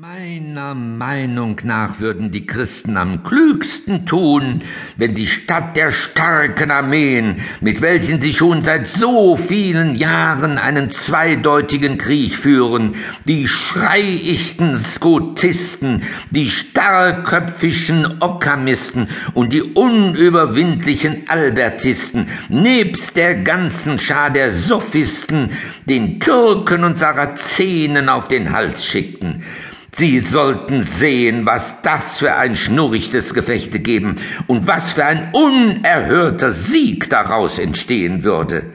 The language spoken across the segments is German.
Meiner Meinung nach würden die Christen am klügsten tun, wenn die Stadt der starken Armeen, mit welchen sie schon seit so vielen Jahren einen zweideutigen Krieg führen, die schreiichten Skotisten, die starrköpfischen Okkamisten und die unüberwindlichen Albertisten, nebst der ganzen Schar der Sophisten, den Türken und Sarazenen auf den Hals schickten. Sie sollten sehen, was das für ein schnurrichtes Gefechte geben und was für ein unerhörter Sieg daraus entstehen würde.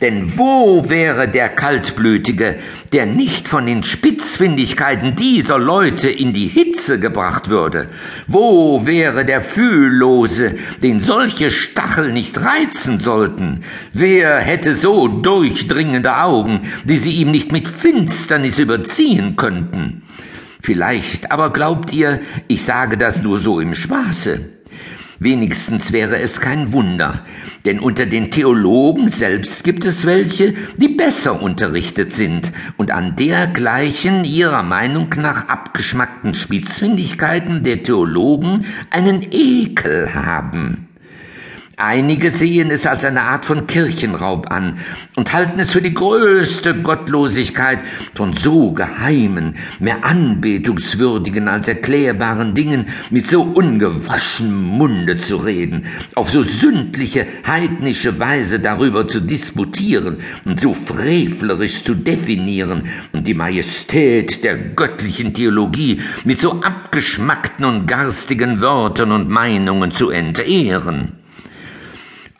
Denn wo wäre der Kaltblütige, der nicht von den Spitzfindigkeiten dieser Leute in die Hitze gebracht würde? Wo wäre der Fühllose, den solche Stachel nicht reizen sollten? Wer hätte so durchdringende Augen, die sie ihm nicht mit Finsternis überziehen könnten? Vielleicht aber glaubt ihr, ich sage das nur so im Spaße. Wenigstens wäre es kein Wunder, denn unter den Theologen selbst gibt es welche, die besser unterrichtet sind und an dergleichen ihrer Meinung nach abgeschmackten Spitzfindigkeiten der Theologen einen Ekel haben. Einige sehen es als eine Art von Kirchenraub an und halten es für die größte Gottlosigkeit, von so geheimen, mehr anbetungswürdigen als erklärbaren Dingen mit so ungewaschenem Munde zu reden, auf so sündliche, heidnische Weise darüber zu disputieren und so frevlerisch zu definieren und die Majestät der göttlichen Theologie mit so abgeschmackten und garstigen Wörtern und Meinungen zu entehren.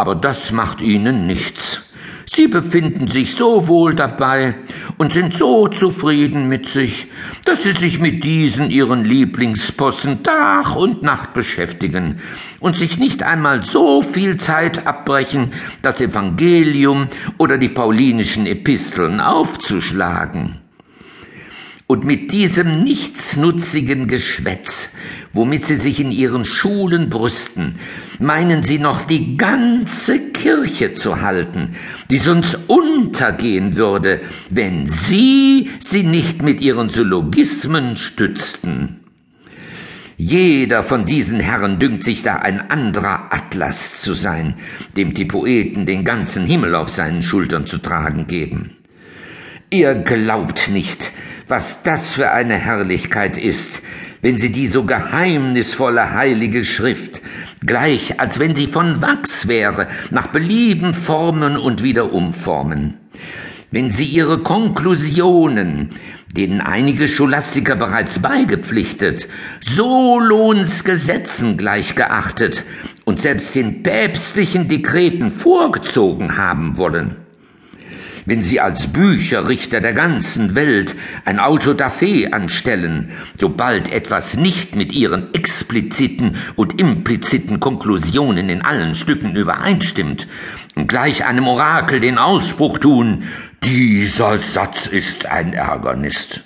Aber das macht ihnen nichts. Sie befinden sich so wohl dabei und sind so zufrieden mit sich, dass sie sich mit diesen ihren Lieblingspossen Tag und Nacht beschäftigen und sich nicht einmal so viel Zeit abbrechen, das Evangelium oder die paulinischen Episteln aufzuschlagen. Und mit diesem nichtsnutzigen Geschwätz, womit sie sich in ihren Schulen brüsten, meinen sie noch die ganze Kirche zu halten, die sonst untergehen würde, wenn sie sie nicht mit ihren Syllogismen stützten. Jeder von diesen Herren dünkt sich da ein anderer Atlas zu sein, dem die Poeten den ganzen Himmel auf seinen Schultern zu tragen geben. Ihr glaubt nicht, was das für eine Herrlichkeit ist, wenn sie die so geheimnisvolle heilige Schrift, gleich als wenn sie von Wachs wäre, nach Belieben formen und wieder umformen. Wenn sie ihre Konklusionen, denen einige Scholastiker bereits beigepflichtet, Solons Gesetzen gleichgeachtet und selbst den päpstlichen Dekreten vorgezogen haben wollen, wenn Sie als Bücherrichter der ganzen Welt ein Autodafé anstellen, sobald etwas nicht mit Ihren expliziten und impliziten Konklusionen in allen Stücken übereinstimmt, und gleich einem Orakel den Ausspruch tun, dieser Satz ist ein Ärgernis.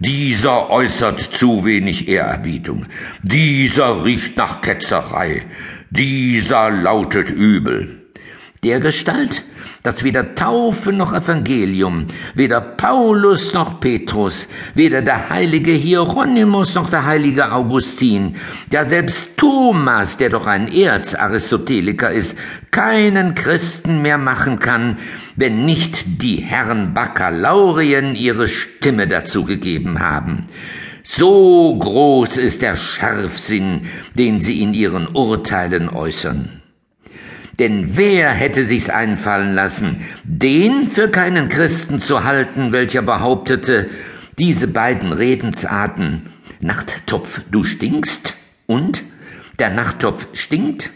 Dieser äußert zu wenig Ehrerbietung. Dieser riecht nach Ketzerei. Dieser lautet übel. Dergestalt dass weder Taufe noch Evangelium, weder Paulus noch Petrus, weder der heilige Hieronymus noch der heilige Augustin, ja selbst Thomas, der doch ein Erzaristoteliker ist, keinen Christen mehr machen kann, wenn nicht die Herren Baccalaurien ihre Stimme dazu gegeben haben. So groß ist der Scharfsinn, den sie in ihren Urteilen äußern. Denn wer hätte sich's einfallen lassen, den für keinen Christen zu halten, welcher behauptete, diese beiden Redensarten, Nachttopf, du stinkst und der Nachttopf stinkt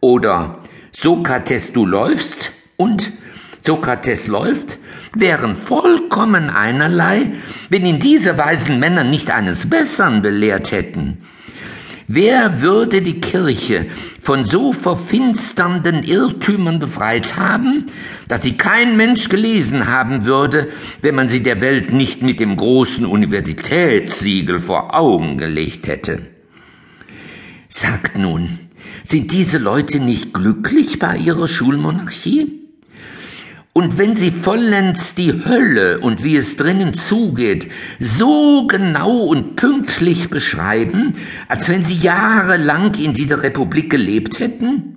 oder Sokrates, du läufst und Sokrates läuft, wären vollkommen einerlei, wenn ihn diese weisen Männer nicht eines Besseren belehrt hätten. Wer würde die Kirche von so verfinsternden Irrtümern befreit haben, dass sie kein Mensch gelesen haben würde, wenn man sie der Welt nicht mit dem großen Universitätssiegel vor Augen gelegt hätte? Sagt nun, sind diese Leute nicht glücklich bei ihrer Schulmonarchie? Und wenn sie vollends die Hölle und wie es drinnen zugeht, so genau und pünktlich beschreiben, als wenn sie jahrelang in dieser Republik gelebt hätten?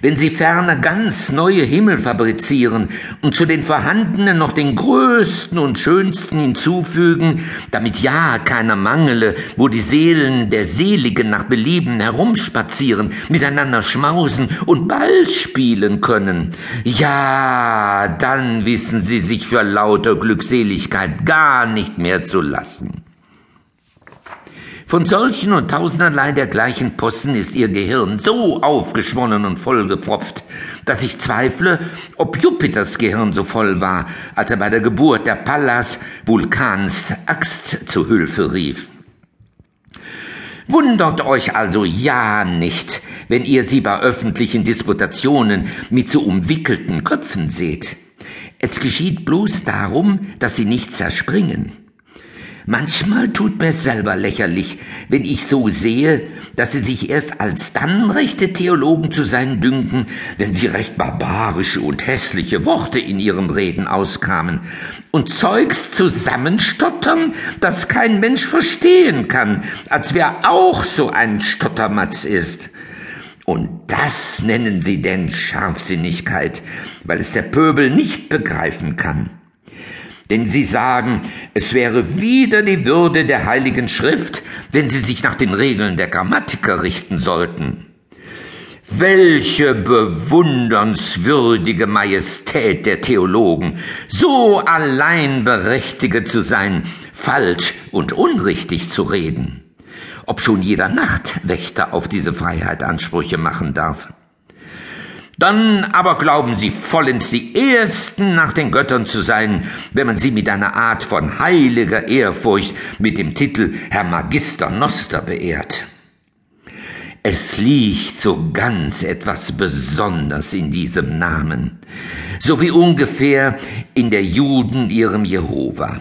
Wenn sie ferner ganz neue Himmel fabrizieren und zu den vorhandenen noch den größten und schönsten hinzufügen, damit ja keiner mangele, wo die Seelen der Seligen nach Belieben herumspazieren, miteinander schmausen und Ball spielen können. Ja, dann wissen sie sich für lauter Glückseligkeit gar nicht mehr zu lassen. Von solchen und tausenderlei dergleichen Possen ist ihr Gehirn so aufgeschwollen und vollgepropft, dass ich zweifle, ob Jupiters Gehirn so voll war, als er bei der Geburt der Pallas Vulkans Axt zu Hülfe rief. Wundert euch also ja nicht, wenn ihr sie bei öffentlichen Disputationen mit so umwickelten Köpfen seht. Es geschieht bloß darum, dass sie nicht zerspringen. Manchmal tut mir selber lächerlich, wenn ich so sehe, dass sie sich erst als dann rechte Theologen zu sein dünken, wenn sie recht barbarische und hässliche Worte in ihren Reden auskamen und Zeugs zusammenstottern, das kein Mensch verstehen kann, als wer auch so ein Stottermatz ist. Und das nennen sie denn Scharfsinnigkeit, weil es der Pöbel nicht begreifen kann denn sie sagen, es wäre wieder die Würde der Heiligen Schrift, wenn sie sich nach den Regeln der Grammatiker richten sollten. Welche bewundernswürdige Majestät der Theologen, so allein berechtigt zu sein, falsch und unrichtig zu reden, ob schon jeder Nachtwächter auf diese Freiheit Ansprüche machen darf. Dann aber glauben sie vollends die Ersten nach den Göttern zu sein, wenn man sie mit einer Art von heiliger Ehrfurcht mit dem Titel Herr Magister Noster beehrt. Es liegt so ganz etwas Besonders in diesem Namen, so wie ungefähr in der Juden ihrem Jehova.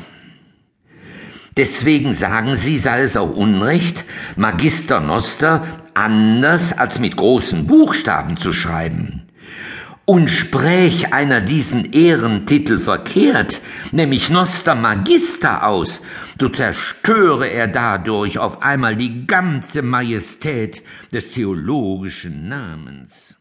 Deswegen sagen sie, sei es auch Unrecht, Magister Noster anders als mit großen Buchstaben zu schreiben. Und spräch einer diesen Ehrentitel verkehrt, nämlich Noster Magister aus, so zerstöre er dadurch auf einmal die ganze Majestät des theologischen Namens.